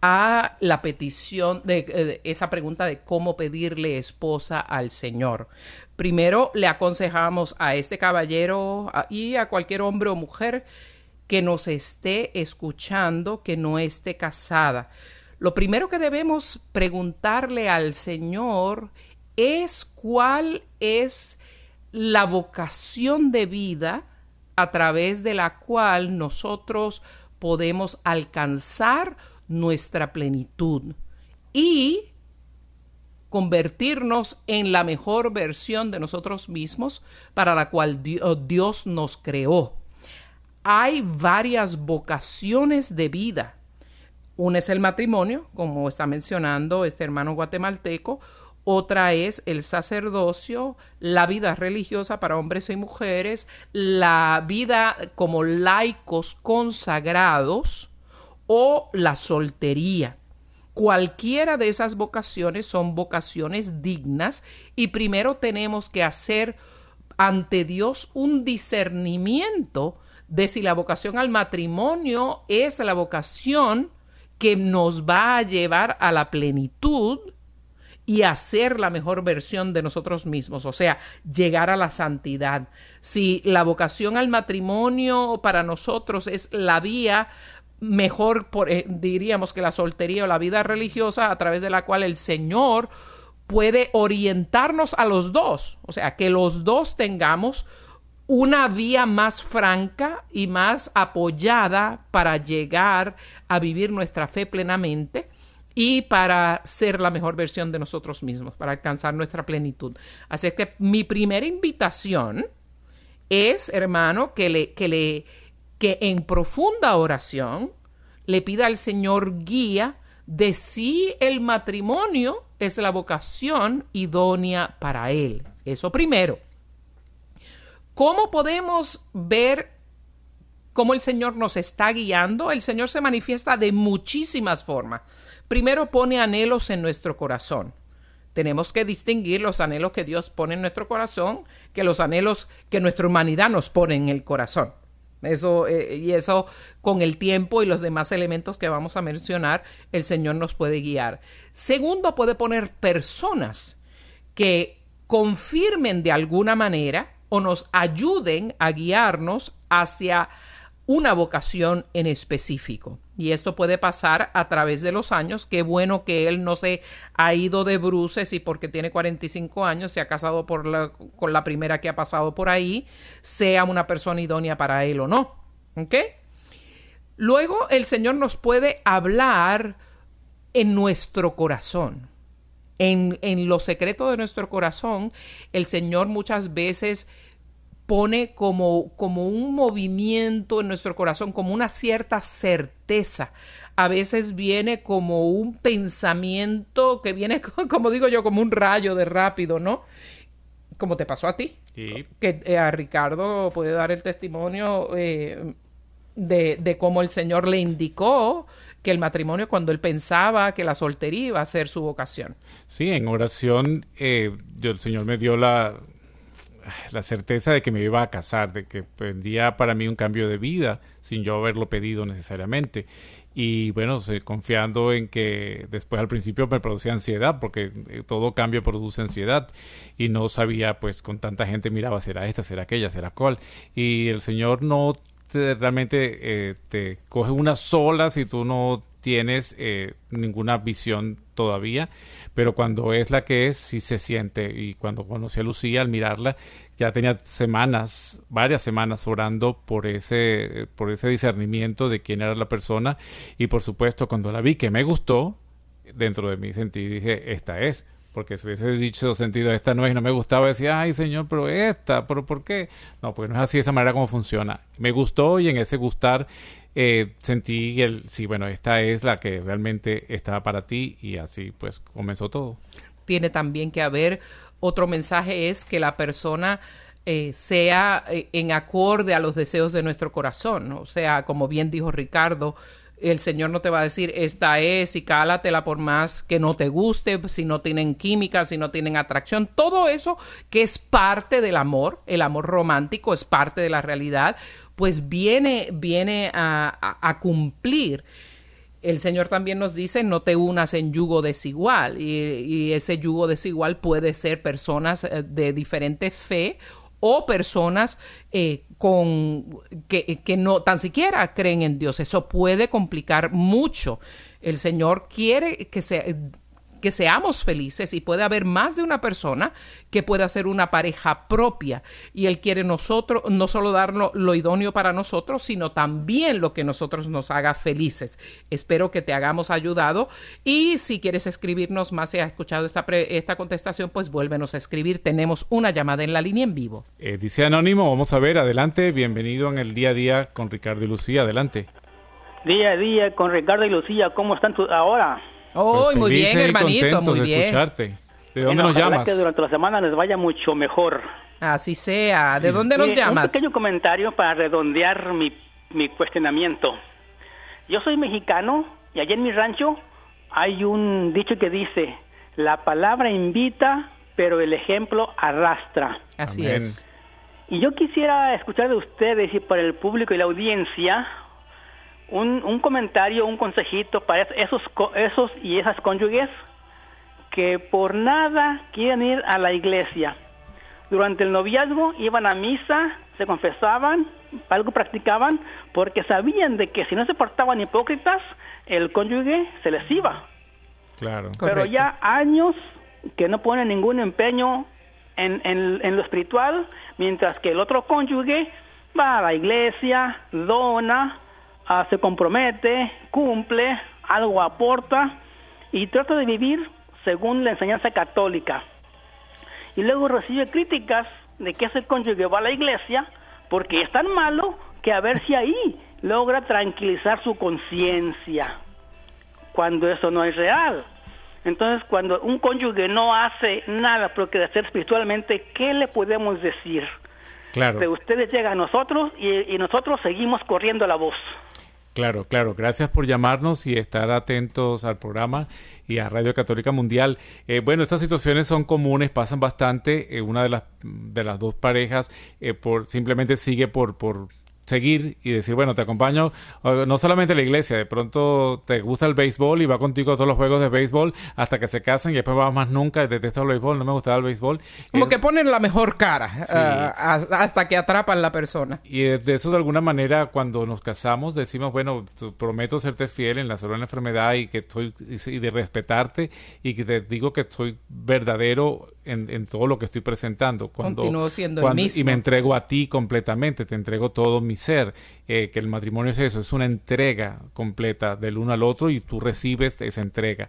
a la petición de, de, esa pregunta de cómo pedirle esposa al Señor. Primero le aconsejamos a este caballero y a cualquier hombre o mujer que nos esté escuchando, que no esté casada. Lo primero que debemos preguntarle al Señor es cuál es la vocación de vida a través de la cual nosotros podemos alcanzar nuestra plenitud y convertirnos en la mejor versión de nosotros mismos para la cual Dios nos creó hay varias vocaciones de vida. Una es el matrimonio, como está mencionando este hermano guatemalteco. Otra es el sacerdocio, la vida religiosa para hombres y mujeres, la vida como laicos consagrados o la soltería. Cualquiera de esas vocaciones son vocaciones dignas y primero tenemos que hacer ante Dios un discernimiento de si la vocación al matrimonio es la vocación que nos va a llevar a la plenitud y a ser la mejor versión de nosotros mismos, o sea, llegar a la santidad. Si la vocación al matrimonio para nosotros es la vía mejor, por, eh, diríamos que la soltería o la vida religiosa a través de la cual el Señor puede orientarnos a los dos, o sea, que los dos tengamos una vía más franca y más apoyada para llegar a vivir nuestra fe plenamente y para ser la mejor versión de nosotros mismos, para alcanzar nuestra plenitud. Así que mi primera invitación es, hermano, que le, que le, que en profunda oración le pida al Señor guía de si el matrimonio es la vocación idónea para él. Eso primero. ¿Cómo podemos ver cómo el Señor nos está guiando? El Señor se manifiesta de muchísimas formas. Primero pone anhelos en nuestro corazón. Tenemos que distinguir los anhelos que Dios pone en nuestro corazón que los anhelos que nuestra humanidad nos pone en el corazón. Eso, eh, y eso con el tiempo y los demás elementos que vamos a mencionar, el Señor nos puede guiar. Segundo, puede poner personas que confirmen de alguna manera o nos ayuden a guiarnos hacia una vocación en específico. Y esto puede pasar a través de los años. Qué bueno que él no se ha ido de bruces y porque tiene 45 años se ha casado por la, con la primera que ha pasado por ahí, sea una persona idónea para él o no. ¿Ok? Luego el Señor nos puede hablar en nuestro corazón. En, en lo secreto de nuestro corazón, el Señor muchas veces pone como, como un movimiento en nuestro corazón, como una cierta certeza. A veces viene como un pensamiento que viene, como digo yo, como un rayo de rápido, ¿no? Como te pasó a ti. Que eh, a Ricardo puede dar el testimonio eh, de, de cómo el Señor le indicó que el matrimonio cuando él pensaba que la soltería iba a ser su vocación. Sí, en oración eh, yo, el Señor me dio la, la certeza de que me iba a casar, de que vendría para mí un cambio de vida sin yo haberlo pedido necesariamente. Y bueno, confiando en que después al principio me producía ansiedad, porque eh, todo cambio produce ansiedad. Y no sabía, pues con tanta gente miraba, será esta, será aquella, será cual. Y el Señor no te, realmente eh, te coge una sola si tú no tienes eh, ninguna visión todavía, pero cuando es la que es, sí se siente. Y cuando conocí a Lucía, al mirarla, ya tenía semanas, varias semanas orando por ese, por ese discernimiento de quién era la persona. Y por supuesto, cuando la vi que me gustó, dentro de mí sentí, dije, esta es. Porque si hubiese dicho sentido, esta no es, no me gustaba, decía, ay señor, pero esta, pero ¿por qué? No, porque no es así de esa manera como funciona. Me gustó y en ese gustar eh, sentí el, sí, bueno, esta es la que realmente estaba para ti y así pues comenzó todo. Tiene también que haber otro mensaje es que la persona eh, sea eh, en acorde a los deseos de nuestro corazón, o sea, como bien dijo Ricardo, el Señor no te va a decir esta es y cálatela por más que no te guste, si no tienen química, si no tienen atracción, todo eso que es parte del amor, el amor romántico es parte de la realidad, pues viene, viene a, cumplir. El Señor también nos dice, no te unas en yugo desigual, y, ese yugo desigual puede ser personas eh, de diferente fe o personas eh, con que, que, no tan siquiera creen en Dios. Eso puede complicar mucho. El Señor quiere que se que seamos felices y puede haber más de una persona que pueda ser una pareja propia. Y él quiere nosotros no solo darnos lo idóneo para nosotros sino también lo que nosotros nos haga felices. Espero que te hagamos ayudado. Y si quieres escribirnos más si has escuchado esta, esta contestación pues vuélvenos a escribir. Tenemos una llamada en la línea en vivo. Eh, dice Anónimo vamos a ver adelante. Bienvenido en el día a día con Ricardo y Lucía adelante. Día a día con Ricardo y Lucía ¿cómo están ahora? Oh, pues muy bien, hermanito, muy bien. escucharte. ¿De dónde nos llamas? que durante la semana les vaya mucho mejor. Así sea. ¿De dónde nos llamas? Un pequeño comentario para redondear mi, mi cuestionamiento. Yo soy mexicano y allá en mi rancho hay un dicho que dice, la palabra invita, pero el ejemplo arrastra. Así es. Y yo quisiera escuchar de ustedes y para el público y la audiencia un, un comentario, un consejito para esos, esos y esas cónyuges que por nada quieren ir a la iglesia. Durante el noviazgo iban a misa, se confesaban, algo practicaban, porque sabían de que si no se portaban hipócritas, el cónyuge se les iba. Claro. Pero ya años que no ponen ningún empeño en, en, en, lo espiritual, mientras que el otro cónyuge va a la iglesia, dona, Ah, se compromete, cumple, algo aporta y trata de vivir según la enseñanza católica. Y luego recibe críticas de que ese cónyuge va a la iglesia porque es tan malo que a ver si ahí logra tranquilizar su conciencia, cuando eso no es real. Entonces, cuando un cónyuge no hace nada por crecer espiritualmente, ¿qué le podemos decir? Claro. De ustedes llega a nosotros y, y nosotros seguimos corriendo la voz. Claro, claro. Gracias por llamarnos y estar atentos al programa y a Radio Católica Mundial. Eh, bueno, estas situaciones son comunes, pasan bastante. Eh, una de las, de las dos parejas eh, por, simplemente sigue por, por seguir y decir, bueno, te acompaño, no solamente a la iglesia, de pronto te gusta el béisbol y va contigo a todos los juegos de béisbol hasta que se casen y después va más nunca, detesto el béisbol, no me gustaba el béisbol. Como que ponen la mejor cara uh, hasta que atrapan la persona. Y de eso de alguna manera cuando nos casamos decimos, bueno, prometo serte fiel en la salud en la enfermedad y que estoy y de respetarte y que te digo que estoy verdadero en, todo lo que estoy presentando. Cuando, Continúo siendo el mismo. Y me entrego a ti completamente, te entrego todo mi ser. Eh, que el matrimonio es eso, es una entrega completa del uno al otro y tú recibes esa entrega.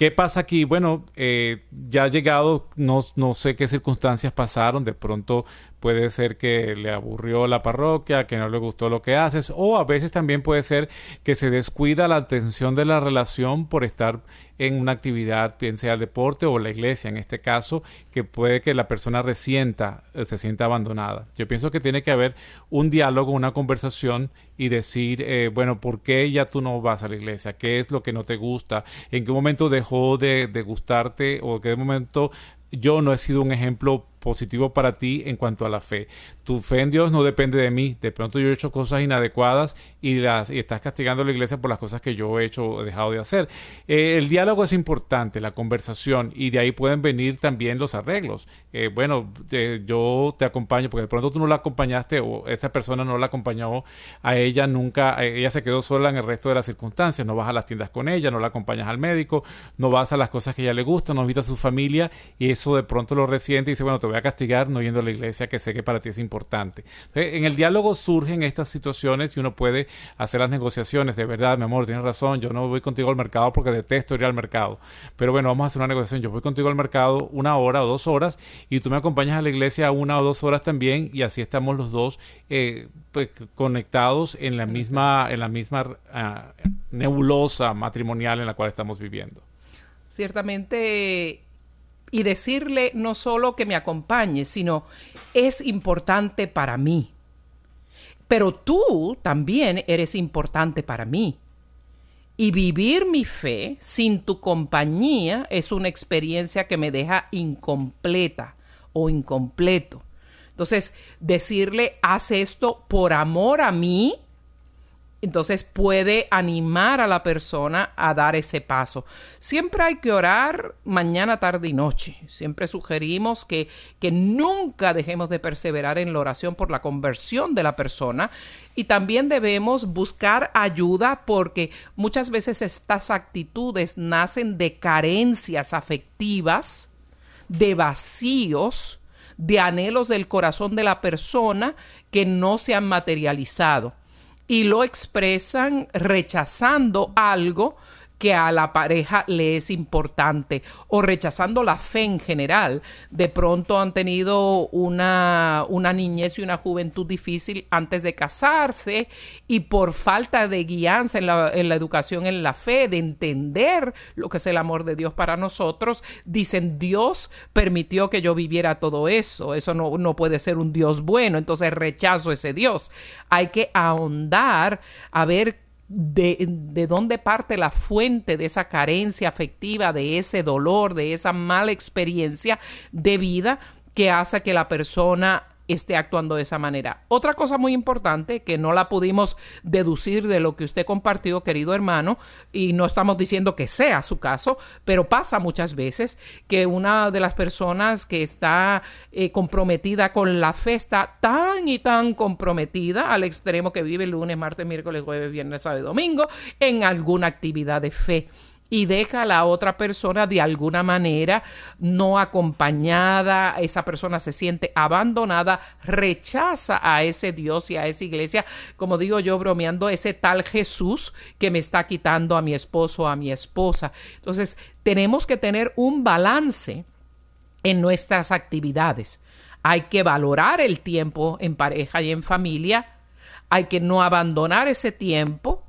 ¿Qué pasa aquí? Bueno, eh, ya ha llegado, no, no sé qué circunstancias pasaron, de pronto puede ser que le aburrió la parroquia, que no le gustó lo que haces, o a veces también puede ser que se descuida la atención de la relación por estar en una actividad, bien sea el deporte o la iglesia en este caso, que puede que la persona resienta, eh, se sienta abandonada. Yo pienso que tiene que haber un diálogo, una conversación y decir, eh, bueno, ¿por qué ya tú no vas a la iglesia? ¿Qué es lo que no te gusta? ¿En qué momento dejó de, de gustarte o en qué momento yo no he sido un ejemplo positivo para ti en cuanto a la fe. Tu fe en Dios no depende de mí. De pronto yo he hecho cosas inadecuadas y, las, y estás castigando a la iglesia por las cosas que yo he hecho o dejado de hacer. Eh, el diálogo es importante, la conversación, y de ahí pueden venir también los arreglos. Eh, bueno, yo te acompaño, porque de pronto tú no la acompañaste o esa persona no la acompañó a ella nunca, ella se quedó sola en el resto de las circunstancias. No vas a las tiendas con ella, no la acompañas al médico, no vas a las cosas que ella le gustan, no visitas a su familia y eso de pronto lo resiente y dice, bueno, te voy a castigar no yendo a la iglesia, que sé que para ti es importante. En el diálogo surgen estas situaciones y uno puede hacer las negociaciones. De verdad, mi amor, tienes razón, yo no voy contigo al mercado porque detesto ir al mercado. Pero bueno, vamos a hacer una negociación. Yo voy contigo al mercado una hora o dos horas y tú me acompañas a la iglesia una o dos horas también y así estamos los dos eh, pues, conectados en la misma, en la misma ah, nebulosa matrimonial en la cual estamos viviendo. Ciertamente y decirle no solo que me acompañe, sino es importante para mí. Pero tú también eres importante para mí. Y vivir mi fe sin tu compañía es una experiencia que me deja incompleta o incompleto. Entonces, decirle, haz esto por amor a mí, entonces puede animar a la persona a dar ese paso. Siempre hay que orar mañana, tarde y noche. Siempre sugerimos que, que nunca dejemos de perseverar en la oración por la conversión de la persona y también debemos buscar ayuda porque muchas veces estas actitudes nacen de carencias afectivas, de vacíos, de anhelos del corazón de la persona que no se han materializado y lo expresan rechazando algo que a la pareja le es importante o rechazando la fe en general. De pronto han tenido una, una niñez y una juventud difícil antes de casarse y por falta de guianza en la, en la educación en la fe, de entender lo que es el amor de Dios para nosotros, dicen Dios permitió que yo viviera todo eso, eso no, no puede ser un Dios bueno, entonces rechazo ese Dios. Hay que ahondar a ver de, de, dónde parte la fuente de esa carencia afectiva, de ese dolor, de esa mala experiencia de vida que hace que la persona esté actuando de esa manera. Otra cosa muy importante que no la pudimos deducir de lo que usted compartió, querido hermano, y no estamos diciendo que sea su caso, pero pasa muchas veces que una de las personas que está eh, comprometida con la fe está tan y tan comprometida al extremo que vive lunes, martes, miércoles, jueves, viernes, sábado y domingo en alguna actividad de fe y deja a la otra persona de alguna manera no acompañada, esa persona se siente abandonada, rechaza a ese Dios y a esa iglesia, como digo yo bromeando, ese tal Jesús que me está quitando a mi esposo o a mi esposa. Entonces, tenemos que tener un balance en nuestras actividades. Hay que valorar el tiempo en pareja y en familia, hay que no abandonar ese tiempo,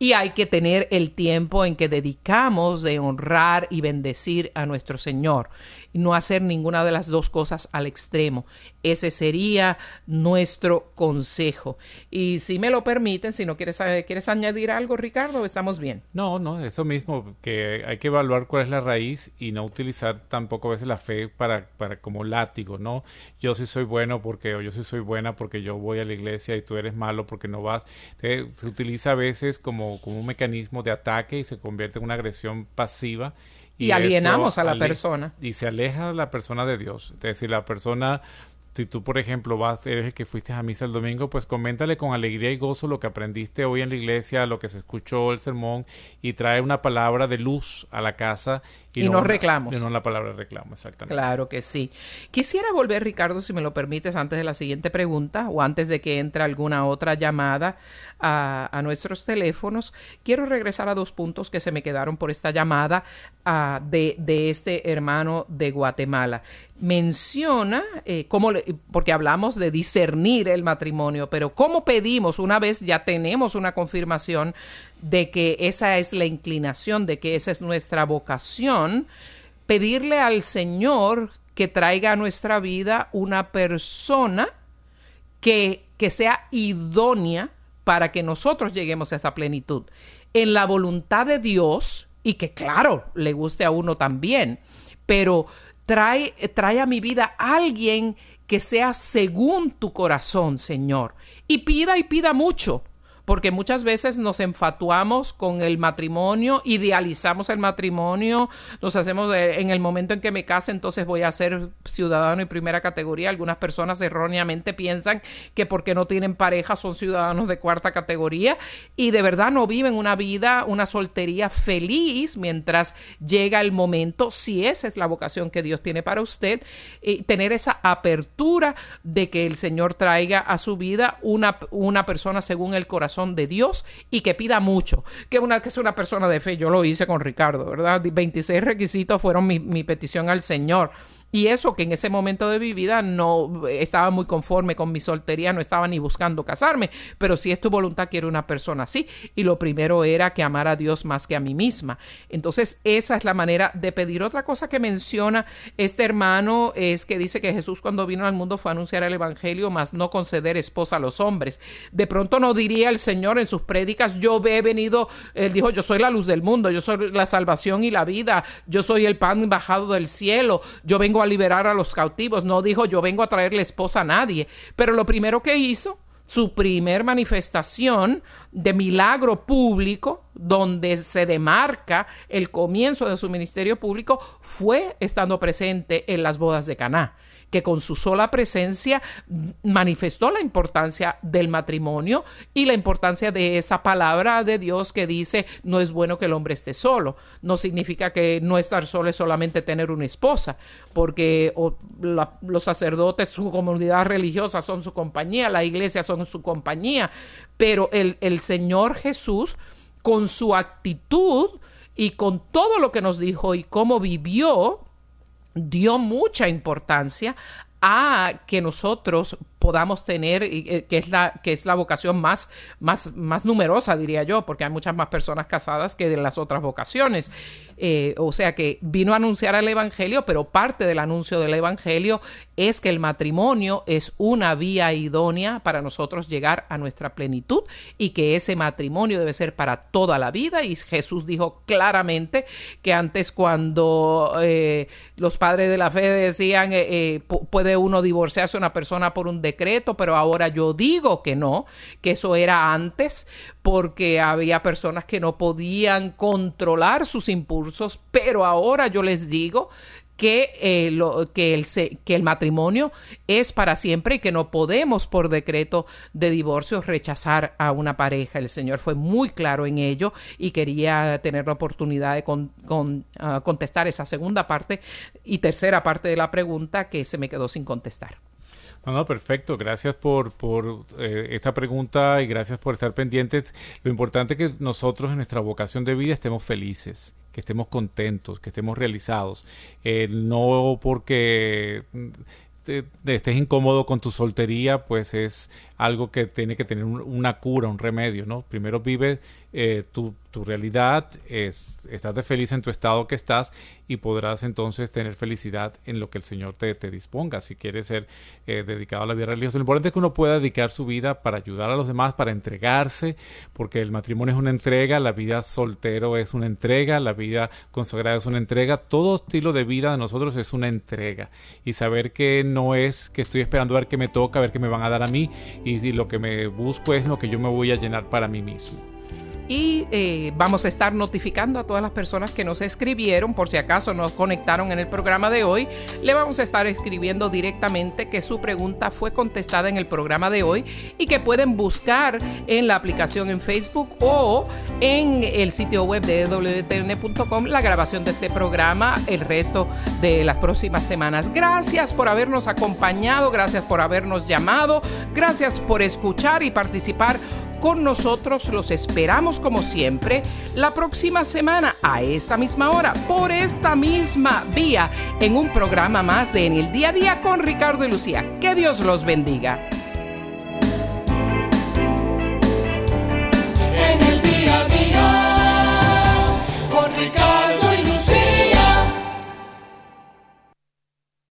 y hay que tener el tiempo en que dedicamos de honrar y bendecir a nuestro Señor. No hacer ninguna de las dos cosas al extremo. Ese sería nuestro consejo. Y si me lo permiten, si no quieres, eh, quieres añadir algo, Ricardo, estamos bien. No, no, eso mismo, que hay que evaluar cuál es la raíz y no utilizar tampoco a veces la fe para, para como látigo, ¿no? Yo sí soy bueno porque, o yo sí soy buena porque yo voy a la iglesia y tú eres malo porque no vas. se utiliza a veces como, como un mecanismo de ataque y se convierte en una agresión pasiva y, alienamos a la persona. Y se aleja la persona de Dios. Es decir, la persona si tú, por ejemplo, vas, eres el que fuiste a misa el domingo, pues coméntale con alegría y gozo lo que aprendiste hoy en la iglesia, lo que se escuchó el sermón y trae una palabra de luz a la casa. Y, no, reclamos. Y no la palabra reclamo, exactamente. Claro que sí. Quisiera volver, Ricardo, si me lo permites, antes de la siguiente pregunta o antes de que entre alguna otra llamada a, nuestros teléfonos. Quiero regresar a dos puntos que se me quedaron por esta llamada de, de este hermano de Guatemala menciona eh, cómo, porque hablamos de discernir el matrimonio, pero cómo pedimos una vez ya tenemos una confirmación de que esa es la inclinación, de que esa es nuestra vocación, pedirle al Señor que traiga a nuestra vida una persona que, que sea idónea para que nosotros lleguemos a esa plenitud. En la voluntad de Dios, y que claro, le guste a uno también, pero Trae, trae a mi vida alguien que sea según tu corazón, Señor. Y pida y pida mucho porque muchas veces nos enfatuamos con el matrimonio, idealizamos el matrimonio, nos hacemos en el momento en que me case, entonces voy a ser ciudadano de primera categoría. Algunas personas erróneamente piensan que porque no tienen pareja son ciudadanos de cuarta categoría y de verdad no viven una vida, una soltería feliz mientras llega el momento, si esa es la vocación que Dios tiene para usted, y tener esa apertura de que el Señor traiga a su vida una, una persona según el corazón de Dios y que pida mucho. Que una que es una persona de fe, yo lo hice con Ricardo, ¿verdad? 26 requisitos fueron mi petición al Señor. Y eso que en ese momento de mi vida no estaba muy conforme con mi soltería, no estaba ni buscando casarme, pero si es tu voluntad quiero una persona así. Y lo primero era que amara a Dios más que a mí misma. Entonces esa es la manera de pedir. Otra cosa que menciona este hermano es que dice que Jesús cuando vino al mundo fue a anunciar el Evangelio, más no conceder esposa a los hombres. De pronto no diría el Señor en sus prédicas, yo he venido, él dijo, yo soy la luz del mundo, yo soy la salvación y la vida, yo soy el pan bajado del cielo, yo vengo a liberar a los cautivos, no dijo yo vengo a traerle esposa a nadie, pero lo primero que hizo, su primer manifestación de milagro público, donde se demarca el comienzo de su ministerio público, fue estando presente en las bodas de Caná que con su sola presencia manifestó la importancia del matrimonio y la importancia de esa palabra de Dios que dice no es bueno que el hombre esté solo. No significa que no estar solo es solamente tener una esposa, porque los sacerdotes, su comunidad religiosa son su compañía, la iglesia son su compañía, pero el, el Señor Jesús con su actitud y con todo lo que nos dijo y cómo vivió, dio mucha importancia a que nosotros podamos tener, eh, que es la, que es la vocación más, más, más numerosa, diría yo, porque hay muchas más personas casadas que de las otras vocaciones. Eh, o sea que vino a anunciar el Evangelio, pero parte del anuncio del Evangelio es que el matrimonio es una vía idónea para nosotros llegar a nuestra plenitud y que ese matrimonio debe ser para toda la vida. Y Jesús dijo claramente que antes cuando eh, los padres de la fe decían, puede uno divorciarse una persona por un decreto, pero ahora yo digo que no, que eso era antes porque había personas que no podían controlar sus impulsos, pero ahora yo les digo que, eh, que, el, matrimonio es para siempre y que no podemos por decreto de divorcio rechazar a una pareja. El Señor fue muy claro en ello y quería tener la oportunidad de ah, contestar esa segunda parte y tercera parte de la pregunta que se me quedó sin contestar. No, no, perfecto. Gracias por, por eh, esta pregunta y gracias por estar pendientes. Lo importante es que nosotros en nuestra vocación de vida estemos felices, que estemos contentos, que estemos realizados. No porque estés incómodo con tu soltería, pues es algo que tiene que tener una cura, un remedio, ¿no? Primero vive eh, tu, tu, realidad, es, estás feliz en tu estado que estás y podrás entonces tener felicidad en lo que el Señor te, te disponga. Si quieres ser eh, dedicado a la vida religiosa, lo importante es que uno pueda dedicar su vida para ayudar a los demás, para entregarse, porque el matrimonio es una entrega, la vida soltero es una entrega, la vida consagrada es una entrega, todo estilo de vida de nosotros es una entrega. Y saber que no es que estoy esperando a ver qué me toca, a ver qué me van a dar a mí, y lo que me busco es lo que yo me voy a llenar para mí mismo y eh, vamos a estar notificando a todas las personas que nos escribieron, por si acaso nos conectaron en el programa de hoy, le vamos a estar escribiendo directamente que su pregunta fue contestada en el programa de hoy y que pueden buscar en la aplicación en Facebook o en el sitio web de wtn.com la grabación de este programa el resto de las próximas semanas. Gracias por habernos acompañado, gracias por habernos llamado, gracias por escuchar y participar con nosotros. Los esperamos como siempre la próxima semana a esta misma hora, por esta misma vía, en un programa más de En el Día a Día con Ricardo y Lucía. Que Dios los bendiga. En el día a día con Ricardo y Lucía.